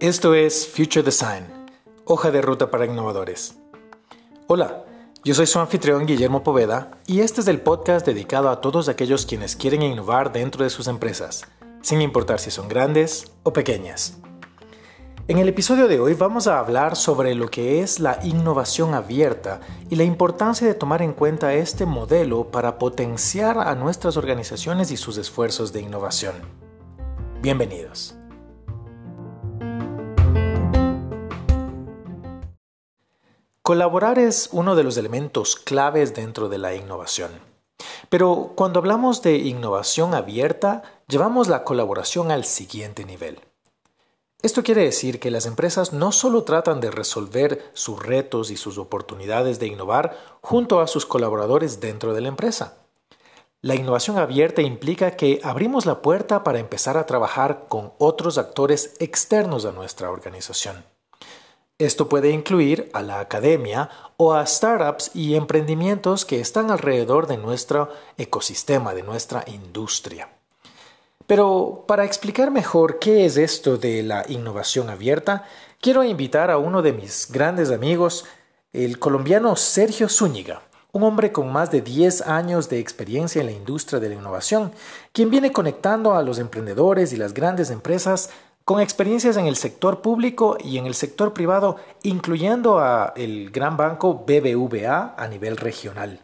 Esto es Future Design, hoja de ruta para innovadores. Hola, yo soy su anfitrión Guillermo Poveda y este es el podcast dedicado a todos aquellos quienes quieren innovar dentro de sus empresas, sin importar si son grandes o pequeñas. En el episodio de hoy vamos a hablar sobre lo que es la innovación abierta y la importancia de tomar en cuenta este modelo para potenciar a nuestras organizaciones y sus esfuerzos de innovación. Bienvenidos. Colaborar es uno de los elementos claves dentro de la innovación. Pero cuando hablamos de innovación abierta, llevamos la colaboración al siguiente nivel. Esto quiere decir que las empresas no solo tratan de resolver sus retos y sus oportunidades de innovar junto a sus colaboradores dentro de la empresa. La innovación abierta implica que abrimos la puerta para empezar a trabajar con otros actores externos a nuestra organización. Esto puede incluir a la academia o a startups y emprendimientos que están alrededor de nuestro ecosistema, de nuestra industria. Pero para explicar mejor qué es esto de la innovación abierta, quiero invitar a uno de mis grandes amigos, el colombiano Sergio Zúñiga, un hombre con más de 10 años de experiencia en la industria de la innovación, quien viene conectando a los emprendedores y las grandes empresas con experiencias en el sector público y en el sector privado, incluyendo a el gran banco BBVA a nivel regional.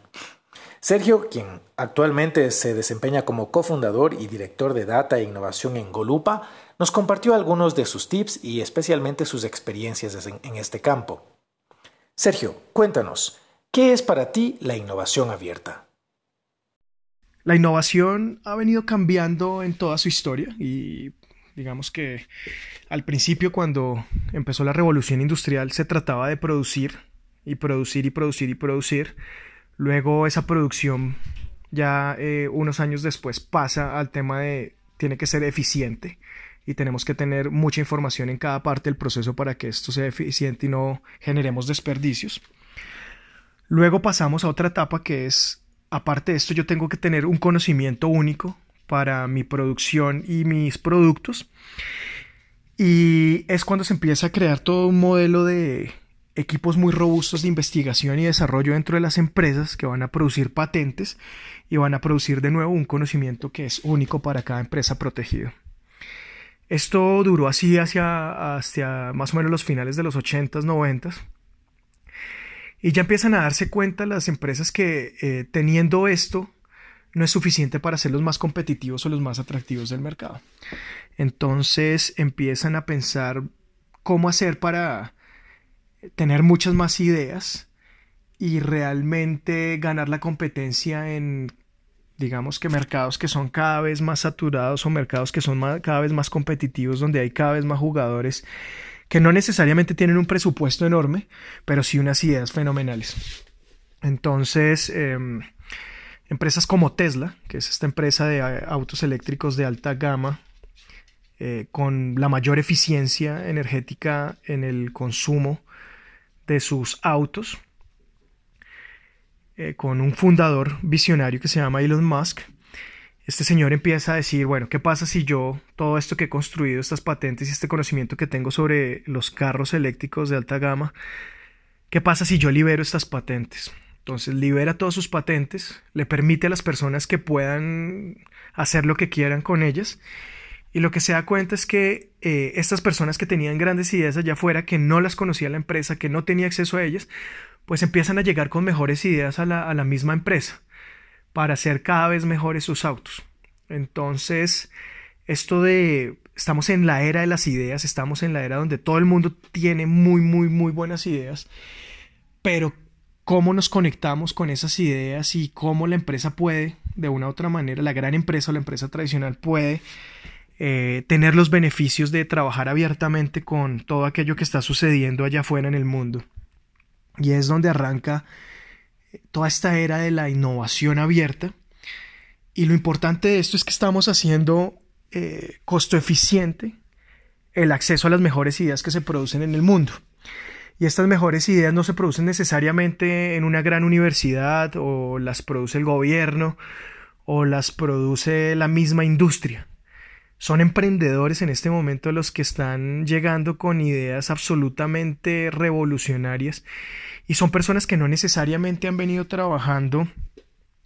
Sergio, quien actualmente se desempeña como cofundador y director de Data e Innovación en Golupa, nos compartió algunos de sus tips y especialmente sus experiencias en este campo. Sergio, cuéntanos, ¿qué es para ti la innovación abierta? La innovación ha venido cambiando en toda su historia y Digamos que al principio cuando empezó la revolución industrial se trataba de producir y producir y producir y producir. Luego esa producción ya eh, unos años después pasa al tema de tiene que ser eficiente y tenemos que tener mucha información en cada parte del proceso para que esto sea eficiente y no generemos desperdicios. Luego pasamos a otra etapa que es, aparte de esto, yo tengo que tener un conocimiento único para mi producción y mis productos. Y es cuando se empieza a crear todo un modelo de equipos muy robustos de investigación y desarrollo dentro de las empresas que van a producir patentes y van a producir de nuevo un conocimiento que es único para cada empresa protegida. Esto duró así hacia, hacia más o menos los finales de los 80s, 90s. Y ya empiezan a darse cuenta las empresas que eh, teniendo esto no es suficiente para ser los más competitivos o los más atractivos del mercado. Entonces empiezan a pensar cómo hacer para tener muchas más ideas y realmente ganar la competencia en digamos que mercados que son cada vez más saturados o mercados que son cada vez más competitivos donde hay cada vez más jugadores que no necesariamente tienen un presupuesto enorme pero sí unas ideas fenomenales. Entonces em, Empresas como Tesla, que es esta empresa de eh, autos eléctricos de alta gama, eh, con la mayor eficiencia energética en el consumo de sus autos, eh, con un fundador visionario que se llama Elon Musk. Este señor empieza a decir, bueno, ¿qué pasa si yo todo esto que he construido, estas patentes y este conocimiento que tengo sobre los carros eléctricos de alta gama, ¿qué pasa si yo libero estas patentes? Entonces libera todas sus patentes, le permite a las personas que puedan hacer lo que quieran con ellas. Y lo que se da cuenta es que eh, estas personas que tenían grandes ideas allá afuera, que no las conocía la empresa, que no tenía acceso a ellas, pues empiezan a llegar con mejores ideas a la, a la misma empresa para hacer cada vez mejores sus autos. Entonces, esto de estamos en la era de las ideas, estamos en la era donde todo el mundo tiene muy, muy, muy buenas ideas, pero cómo nos conectamos con esas ideas y cómo la empresa puede, de una u otra manera, la gran empresa o la empresa tradicional puede eh, tener los beneficios de trabajar abiertamente con todo aquello que está sucediendo allá afuera en el mundo. Y es donde arranca eh, toda esta era de la innovación abierta. Y lo importante de esto es que estamos haciendo eh, costo eficiente el acceso a las mejores ideas que se producen en el mundo. Y estas mejores ideas no se producen necesariamente en una gran universidad o las produce el gobierno o las produce la misma industria. Son emprendedores en este momento los que están llegando con ideas absolutamente revolucionarias y son personas que no necesariamente han venido trabajando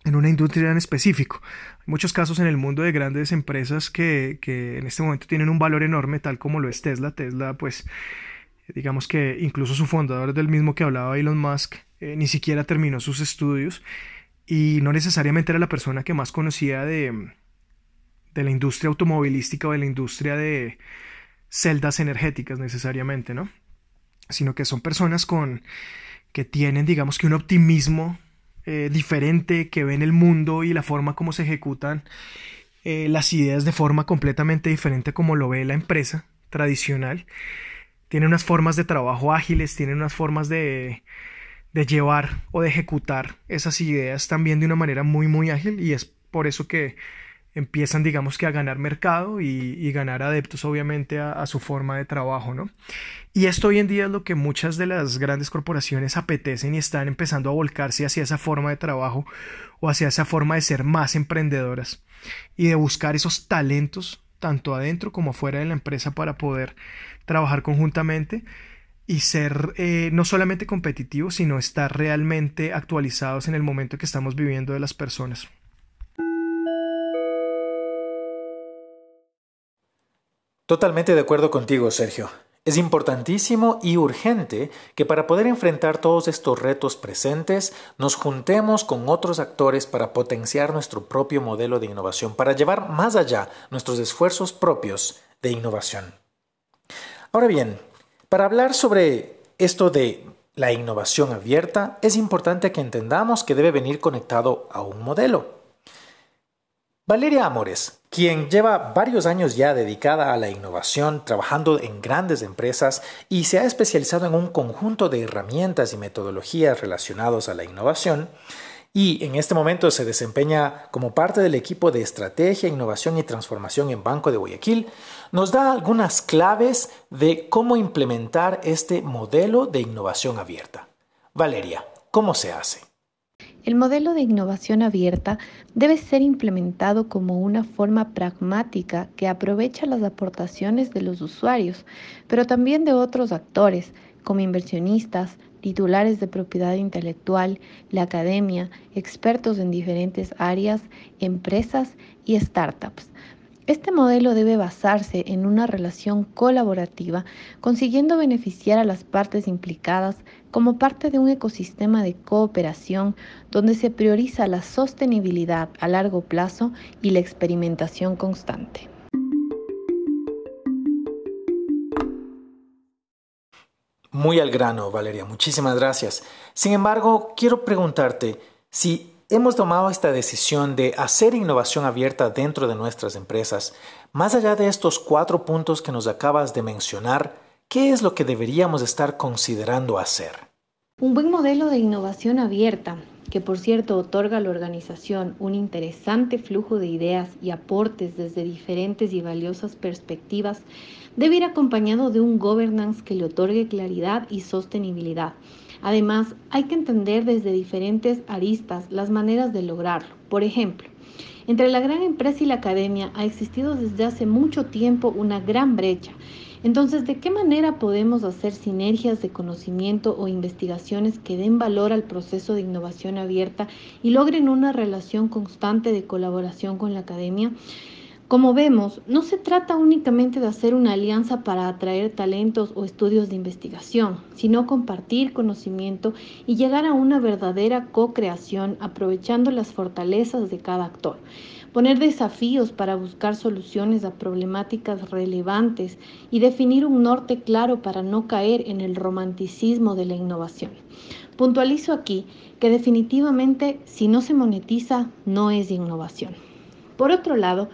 en una industria en específico. Hay muchos casos en el mundo de grandes empresas que, en este momento tienen un valor enorme, tal como lo es Tesla. Tesla, pues, digamos que incluso su fundador del mismo que hablaba Elon Musk, eh, ni siquiera terminó sus estudios y no necesariamente era la persona que más conocía de, de la industria automovilística o de la industria de celdas energéticas necesariamente, ¿no? Sino que son personas con que tienen, digamos que un optimismo eh, diferente, que ven el mundo y la forma como se ejecutan eh, las ideas de forma completamente diferente como lo ve la empresa tradicional. Tienen unas formas de trabajo ágiles, tienen unas formas de, de llevar o de ejecutar esas ideas también de una manera muy muy ágil y es por eso que empiezan, digamos que a ganar mercado y, ganar adeptos, obviamente, a, su forma de trabajo, ¿no? Y esto hoy en día es lo que muchas de las grandes corporaciones apetecen y están empezando a volcarse hacia esa forma de trabajo o hacia esa forma de ser más emprendedoras y de buscar esos talentos tanto adentro como fuera de la empresa para poder trabajar conjuntamente y ser eh, no solamente competitivos, sino estar realmente actualizados en el momento que estamos viviendo de las personas. Totalmente de acuerdo contigo, Sergio. Es importantísimo y urgente que para poder enfrentar todos estos retos presentes nos juntemos con otros actores para potenciar nuestro propio modelo de innovación, para llevar más allá nuestros esfuerzos propios de innovación. Ahora bien, para hablar sobre esto de la innovación abierta, es importante que entendamos que debe venir conectado a un modelo. Valeria Amores, quien lleva varios años ya dedicada a la innovación, trabajando en grandes empresas y se ha especializado en un conjunto de herramientas y metodologías relacionados a la innovación, y en este momento se desempeña como parte del equipo de estrategia, innovación y transformación en Banco de Guayaquil, nos da algunas claves de cómo implementar este modelo de innovación abierta. Valeria, ¿cómo se hace? El modelo de innovación abierta debe ser implementado como una forma pragmática que aprovecha las aportaciones de los usuarios, pero también de otros actores, como inversionistas, titulares de propiedad intelectual, la academia, expertos en diferentes áreas, empresas y startups, este modelo debe basarse en una relación colaborativa, consiguiendo beneficiar a las partes implicadas como parte de un ecosistema de cooperación donde se prioriza la sostenibilidad a largo plazo y la experimentación constante. Muy al grano, Valeria, muchísimas gracias. Sin embargo, quiero preguntarte si hemos tomado esta decisión de hacer innovación abierta dentro de nuestras empresas. Más allá de estos cuatro puntos que nos acabas de mencionar, ¿qué es lo que deberíamos estar considerando hacer? Un buen modelo de innovación abierta, que por cierto otorga a la organización un interesante flujo de ideas y aportes desde diferentes y valiosas perspectivas, debe ir acompañado de un governance que le otorgue claridad y sostenibilidad Además, hay que entender desde diferentes aristas las maneras de lograrlo. Por ejemplo, entre la gran empresa y la academia ha existido desde hace mucho tiempo una gran brecha. Entonces, ¿de qué manera podemos hacer sinergias de conocimiento o investigaciones que den valor al proceso de innovación abierta y logren una relación constante de colaboración con la academia? Como vemos, no se trata únicamente de hacer una alianza para atraer talentos o estudios de investigación, sino compartir conocimiento y llegar a una verdadera co-creación aprovechando las fortalezas de cada actor. Poner desafíos para buscar soluciones a problemáticas relevantes y definir un norte claro para no caer en el romanticismo de la innovación. Puntualizo aquí que definitivamente si no se monetiza no es innovación. Por otro lado,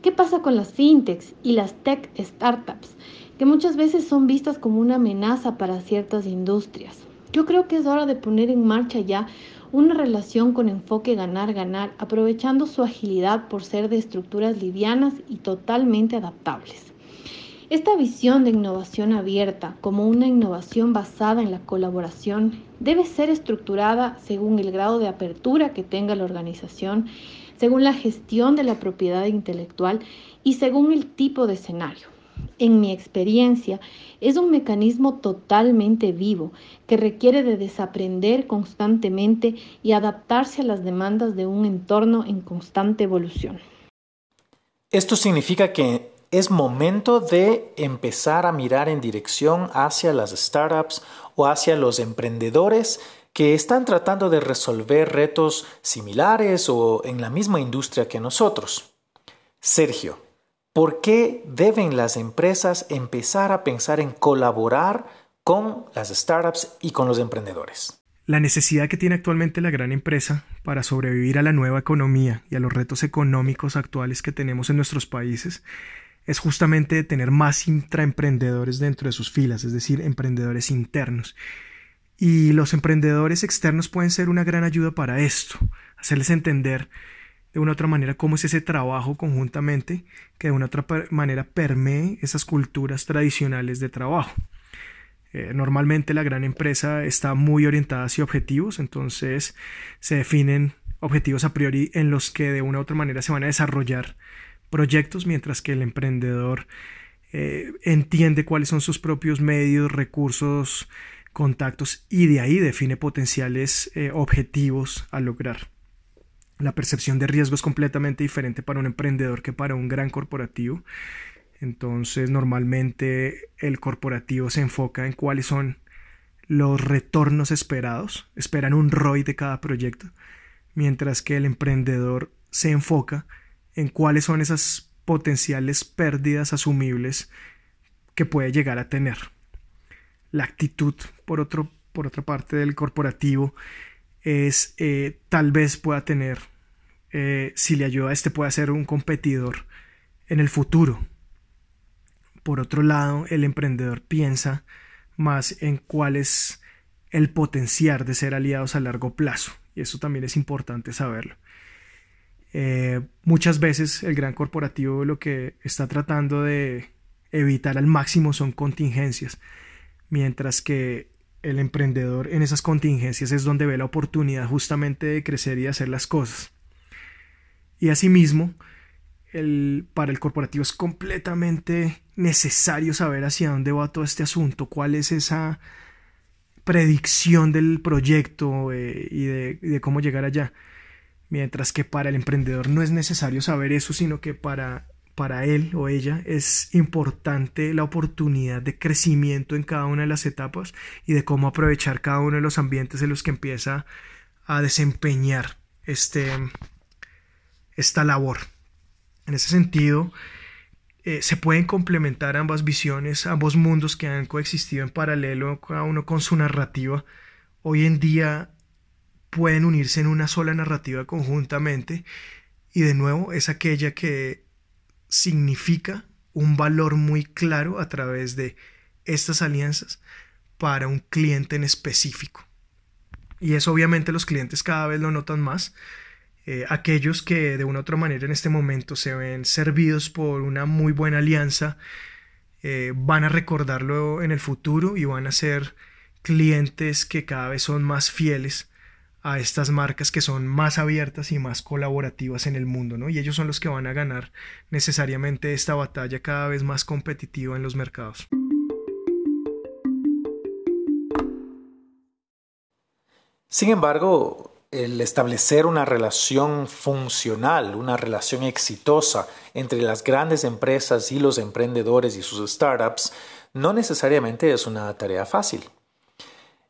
¿Qué pasa con las fintechs y las tech startups, que muchas veces son vistas como una amenaza para ciertas industrias? Yo creo que es hora de poner en marcha ya una relación con enfoque ganar-ganar, aprovechando su agilidad por ser de estructuras livianas y totalmente adaptables. Esta visión de innovación abierta como una innovación basada en la colaboración debe ser estructurada según el grado de apertura que tenga la organización según la gestión de la propiedad intelectual y según el tipo de escenario. En mi experiencia, es un mecanismo totalmente vivo que requiere de desaprender constantemente y adaptarse a las demandas de un entorno en constante evolución. Esto significa que es momento de empezar a mirar en dirección hacia las startups o hacia los emprendedores que están tratando de resolver retos similares o en la misma industria que nosotros. Sergio, ¿por qué deben las empresas empezar a pensar en colaborar con las startups y con los emprendedores? La necesidad que tiene actualmente la gran empresa para sobrevivir a la nueva economía y a los retos económicos actuales que tenemos en nuestros países es justamente tener más intraemprendedores dentro de sus filas, es decir, emprendedores internos. Y los emprendedores externos pueden ser una gran ayuda para esto, hacerles entender de una u otra manera cómo es ese trabajo conjuntamente que de una u otra manera permee esas culturas tradicionales de trabajo. Eh, normalmente la gran empresa está muy orientada hacia objetivos, entonces se definen objetivos a priori en los que de una u otra manera se van a desarrollar proyectos, mientras que el emprendedor eh, entiende cuáles son sus propios medios, recursos, contactos y de ahí define potenciales eh, objetivos a lograr. La percepción de riesgo es completamente diferente para un emprendedor que para un gran corporativo. Entonces, normalmente el corporativo se enfoca en cuáles son los retornos esperados, esperan un ROI de cada proyecto, mientras que el emprendedor se enfoca en cuáles son esas potenciales pérdidas asumibles que puede llegar a tener. La actitud, por, otro, por otra parte, del corporativo es eh, tal vez pueda tener, eh, si le ayuda, este puede ser un competidor en el futuro por otro lado, el emprendedor piensa más en cuál es el potencial de ser aliados a largo plazo. Y eso también es importante saberlo. Eh, muchas veces el gran corporativo lo que está tratando de evitar al máximo son contingencias, mientras que el emprendedor en esas contingencias es donde ve la oportunidad justamente de crecer y hacer las cosas. Y asimismo, para el corporativo es completamente necesario saber hacia dónde va todo este asunto, cuál es esa predicción del proyecto eh, y, de, cómo llegar allá. Mientras que para el emprendedor no es necesario saber eso, sino que para, para él o ella es importante la oportunidad de crecimiento en cada una de las etapas y de cómo aprovechar cada uno de los ambientes en los que empieza a desempeñar este, esta labor. En ese sentido, eh, se pueden complementar ambas visiones, ambos mundos que han coexistido en paralelo, cada uno con su narrativa. Hoy en día pueden unirse en una sola narrativa conjuntamente y de nuevo es aquella que significa un valor muy claro a través de estas alianzas para un cliente en específico. Y eso obviamente los clientes cada vez lo notan más eh, aquellos que de una u otra manera en este momento se ven servidos por una muy buena alianza eh, van a recordarlo en el futuro y van a ser clientes que cada vez son más fieles a estas marcas que son más abiertas y más colaborativas en el mundo, ¿no? Y ellos son los que van a ganar necesariamente esta batalla cada vez más competitiva en los mercados. Sin embargo, el establecer una relación funcional, una relación exitosa entre las grandes empresas y los emprendedores y sus startups no necesariamente es una tarea fácil.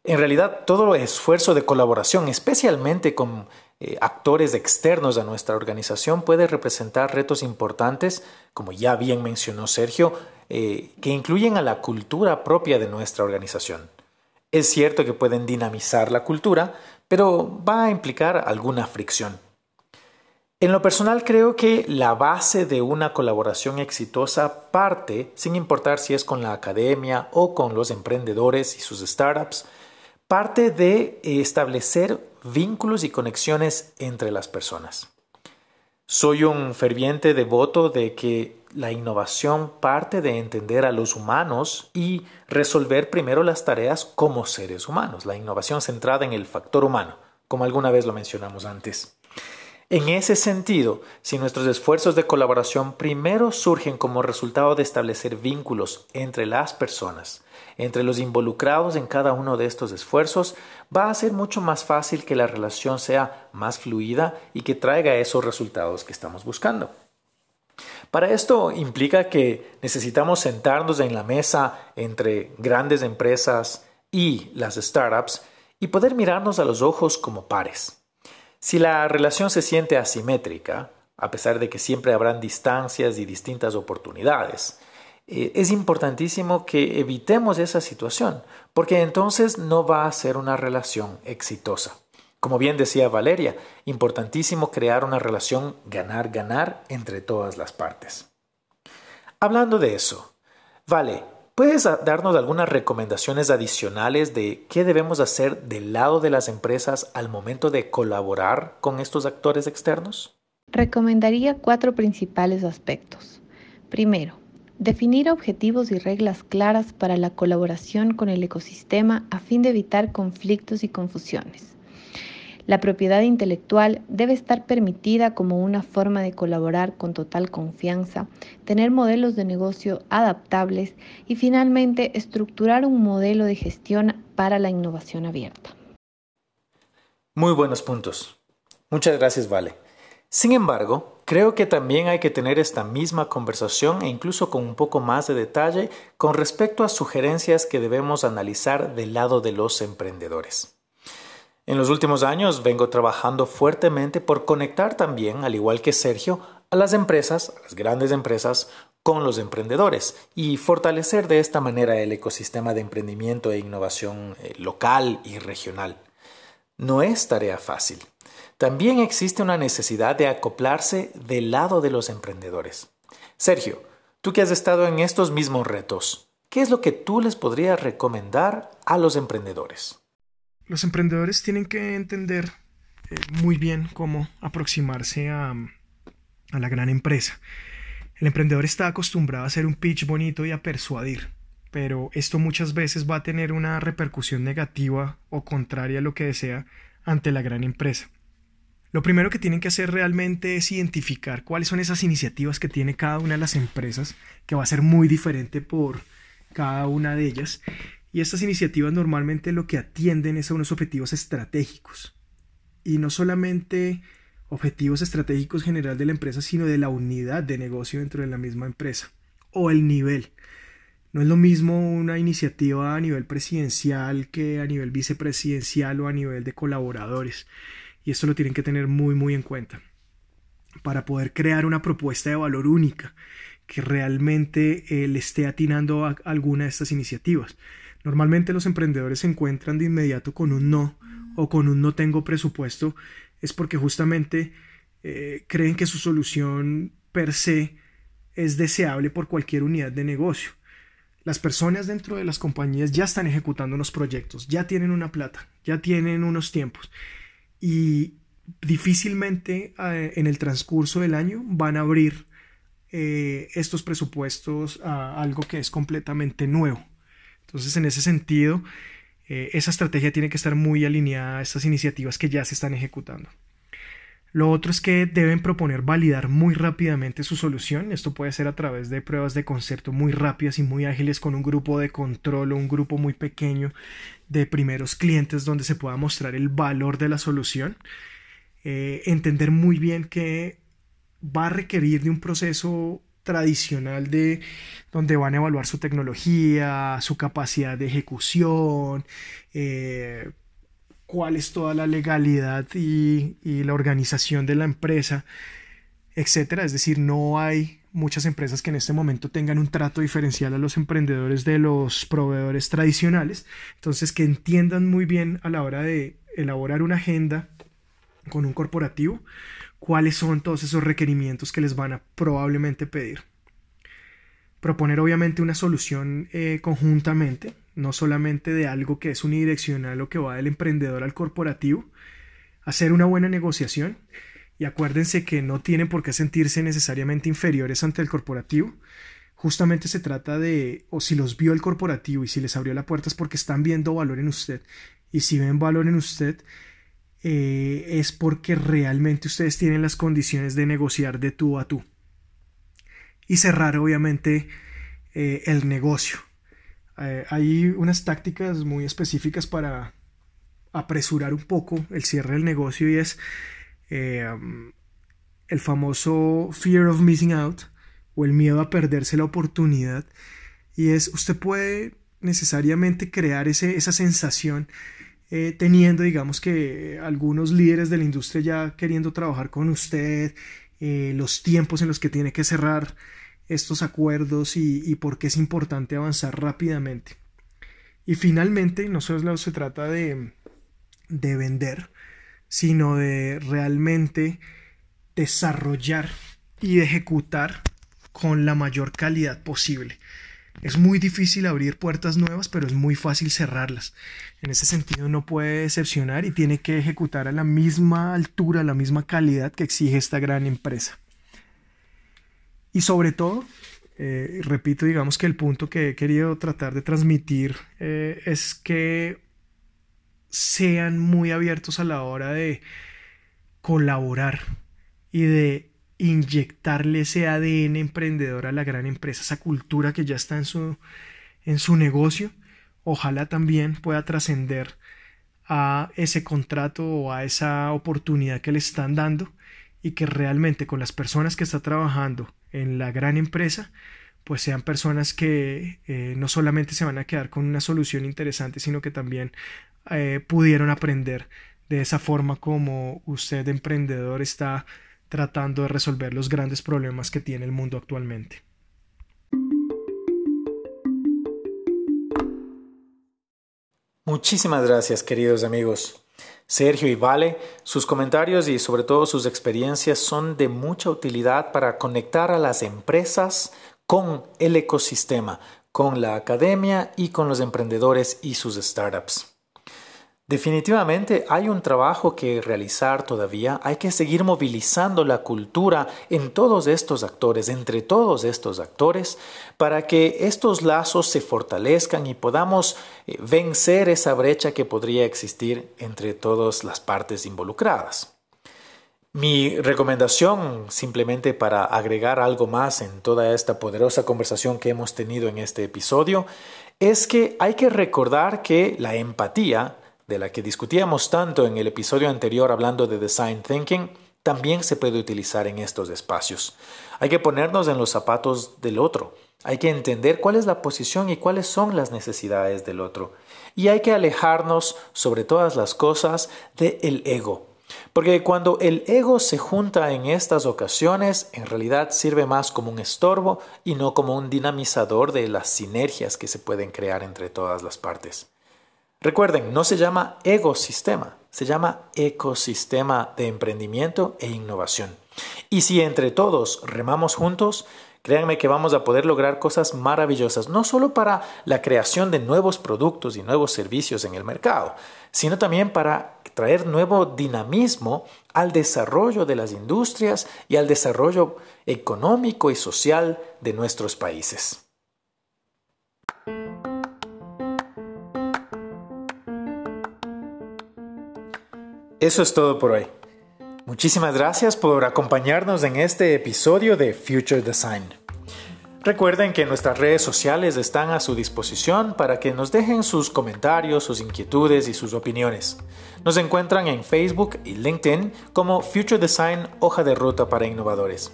En realidad, todo esfuerzo de colaboración, especialmente con eh, actores externos a nuestra organización, puede representar retos importantes, como ya bien mencionó Sergio, eh, que incluyen a la cultura propia de nuestra organización. Es cierto que pueden dinamizar la cultura, pero va a implicar alguna fricción. En lo personal creo que la base de una colaboración exitosa parte, sin importar si es con la academia o con los emprendedores y sus startups, parte de establecer vínculos y conexiones entre las personas. Soy un ferviente devoto de que la innovación parte de entender a los humanos y resolver primero las tareas como seres humanos, la innovación centrada en el factor humano, como alguna vez lo mencionamos antes. En ese sentido, si nuestros esfuerzos de colaboración primero surgen como resultado de establecer vínculos entre las personas, entre los involucrados en cada uno de estos esfuerzos, va a ser mucho más fácil que la relación sea más fluida y que traiga esos resultados que estamos buscando. Para esto implica que necesitamos sentarnos en la mesa entre grandes empresas y las startups y poder mirarnos a los ojos como pares. Si la relación se siente asimétrica, a pesar de que siempre habrán distancias y distintas oportunidades, eh, es importantísimo que evitemos esa situación, porque entonces no va a ser una relación exitosa. Como bien decía Valeria, importantísimo crear una relación ganar-ganar entre todas las partes. Hablando de eso, Vale, ¿puedes darnos algunas recomendaciones adicionales de qué debemos hacer del lado de las empresas al momento de colaborar con estos actores externos? Recomendaría cuatro principales aspectos. Primero, definir objetivos y reglas claras para la colaboración con el ecosistema a fin de evitar conflictos y confusiones. La propiedad intelectual debe estar permitida como una forma de colaborar con total confianza, tener modelos de negocio adaptables y finalmente estructurar un modelo de gestión para la innovación abierta. Muy buenos puntos. Muchas gracias, Vale. Sin embargo, creo que también hay que tener esta misma conversación e incluso con un poco más de detalle con respecto a sugerencias que debemos analizar del lado de los emprendedores. En los últimos años vengo trabajando fuertemente por conectar también, al igual que Sergio, a las empresas, a las grandes empresas, con los emprendedores y fortalecer de esta manera el ecosistema de emprendimiento e innovación eh, local y regional. No es tarea fácil. También existe una necesidad de acoplarse del lado de los emprendedores. Sergio, tú que has estado en estos mismos retos, ¿qué es lo que tú les podrías recomendar a los emprendedores? Los emprendedores tienen que entender eh, muy bien cómo aproximarse a, a la gran empresa. El emprendedor está acostumbrado a hacer un pitch bonito y a persuadir, pero esto muchas veces va a tener una repercusión negativa o contraria a lo que desea ante la gran empresa. Lo primero que tienen que hacer realmente es identificar cuáles son esas iniciativas que tiene cada una de las empresas, que va a ser muy diferente por cada una de ellas, y estas iniciativas normalmente lo que atienden es a unos objetivos estratégicos. Y no solamente objetivos estratégicos general de la empresa, sino de la unidad de negocio dentro de la misma empresa. O el nivel. No es lo mismo una iniciativa a nivel presidencial que a nivel vicepresidencial o a nivel de colaboradores. Y esto lo tienen que tener muy muy en cuenta. Para poder crear una propuesta de valor única que realmente eh, le esté atinando a alguna de estas iniciativas. Normalmente los emprendedores se encuentran de inmediato con un no o con un no tengo presupuesto, es porque justamente eh, creen que su solución per se es deseable por cualquier unidad de negocio. Las personas dentro de las compañías ya están ejecutando unos proyectos, ya tienen una plata, ya tienen unos tiempos y difícilmente eh, en el transcurso del año van a abrir eh, estos presupuestos a algo que es completamente nuevo. Entonces, en ese sentido, eh, esa estrategia tiene que estar muy alineada a estas iniciativas que ya se están ejecutando. Lo otro es que deben proponer validar muy rápidamente su solución. Esto puede ser a través de pruebas de concepto muy rápidas y muy ágiles con un grupo de control o un grupo muy pequeño de primeros clientes donde se pueda mostrar el valor de la solución. Eh, entender muy bien que va a requerir de un proceso tradicional de donde van a evaluar su tecnología, su capacidad de ejecución, eh, cuál es toda la legalidad y, y, la organización de la empresa, etcétera. Es decir, no hay muchas empresas que en este momento tengan un trato diferencial a los emprendedores de los proveedores tradicionales. Entonces, que entiendan muy bien a la hora de elaborar una agenda con un corporativo, cuáles son todos esos requerimientos que les van a probablemente pedir. Proponer obviamente una solución eh, conjuntamente, no solamente de algo que es unidireccional o que va del emprendedor al corporativo, hacer una buena negociación y acuérdense que no tienen por qué sentirse necesariamente inferiores ante el corporativo. Justamente se trata de, o si los vio el corporativo y si les abrió la puerta es porque están viendo valor en usted. Y si ven valor en usted, eh, es porque realmente ustedes tienen las condiciones de negociar de tú a tú y cerrar obviamente eh, el negocio. Eh, hay unas tácticas muy específicas para apresurar un poco el cierre del negocio y es el famoso fear of missing out o el miedo a perderse la oportunidad y es usted puede necesariamente crear ese, esa sensación eh, teniendo digamos que algunos líderes de la industria ya queriendo trabajar con usted eh, los tiempos en los que tiene que cerrar estos acuerdos y, por qué es importante avanzar rápidamente y finalmente no solo se trata de vender sino de realmente desarrollar y ejecutar con la mayor calidad posible. Es muy difícil abrir puertas nuevas, pero es muy fácil cerrarlas. En ese sentido no puede decepcionar y tiene que ejecutar a la misma altura, a la misma calidad que exige esta gran empresa. Y sobre todo, eh, repito, digamos que el punto que he querido tratar de transmitir eh, es que sean muy abiertos a la hora de colaborar y de inyectarle ese ADN emprendedor a la gran empresa, esa cultura que ya está en su, en su negocio, ojalá también pueda trascender a ese contrato o a esa oportunidad que le están dando y que realmente con las personas que está trabajando en la gran empresa pues sean personas que eh, no solamente se van a quedar con una solución interesante sino que también eh, pudieron aprender de esa forma como usted emprendedor está tratando de resolver los grandes problemas que tiene el mundo actualmente. Muchísimas gracias queridos amigos. Sergio y Vale, sus comentarios y sobre todo sus experiencias son de mucha utilidad para conectar a las empresas con el ecosistema, con la academia y con los emprendedores y sus startups. Definitivamente hay un trabajo que realizar todavía, hay que seguir movilizando la cultura en todos estos actores, entre todos estos actores, para que estos lazos se fortalezcan y podamos eh, vencer esa brecha que podría existir entre todas las partes involucradas. Mi recomendación, simplemente para agregar algo más en toda esta poderosa conversación que hemos tenido en este episodio, es que hay que recordar que la empatía de la que discutíamos tanto en el episodio anterior hablando de design thinking, también se puede utilizar en estos espacios. Hay que ponernos en los zapatos del otro. Hay que entender cuál es la posición y cuáles son las necesidades del otro. Y hay que alejarnos, sobre todas las cosas, del ego. Porque cuando el ego se junta en estas ocasiones, en realidad sirve más como un estorbo y no como un dinamizador de las sinergias que se pueden crear entre todas las partes. Recuerden, no se llama ecosistema, se llama ecosistema de emprendimiento e innovación. Y si entre todos remamos juntos, créanme que vamos a poder lograr cosas maravillosas, no solo para la creación de nuevos productos y nuevos servicios en el mercado, sino también para traer nuevo dinamismo al desarrollo de las industrias y al desarrollo económico y social de nuestros países. Eso es todo por hoy. Muchísimas gracias por acompañarnos en este episodio de Future Design. Recuerden que nuestras redes sociales están a su disposición para que nos dejen sus comentarios, sus inquietudes y sus opiniones. Nos encuentran en Facebook y LinkedIn como Future Design Hoja de Ruta para Innovadores.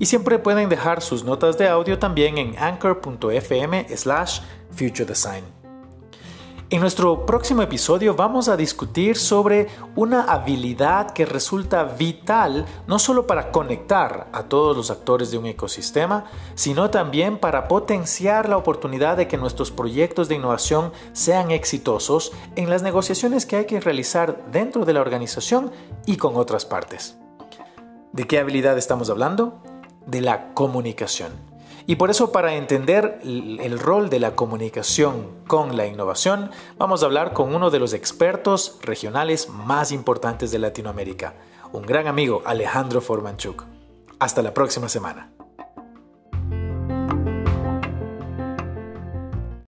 Y siempre pueden dejar sus notas de audio también en anchor.fm slash Future Design. En nuestro próximo episodio vamos a discutir sobre una habilidad que resulta vital no solo para conectar a todos los actores de un ecosistema, sino también para potenciar la oportunidad de que nuestros proyectos de innovación sean exitosos en las negociaciones que hay que realizar dentro de la organización y con otras partes. ¿De qué habilidad estamos hablando? De la comunicación. Y por eso para entender el rol de la comunicación con la innovación, vamos a hablar con uno de los expertos regionales más importantes de Latinoamérica, un gran amigo, Alejandro Formanchuk. Hasta la próxima semana.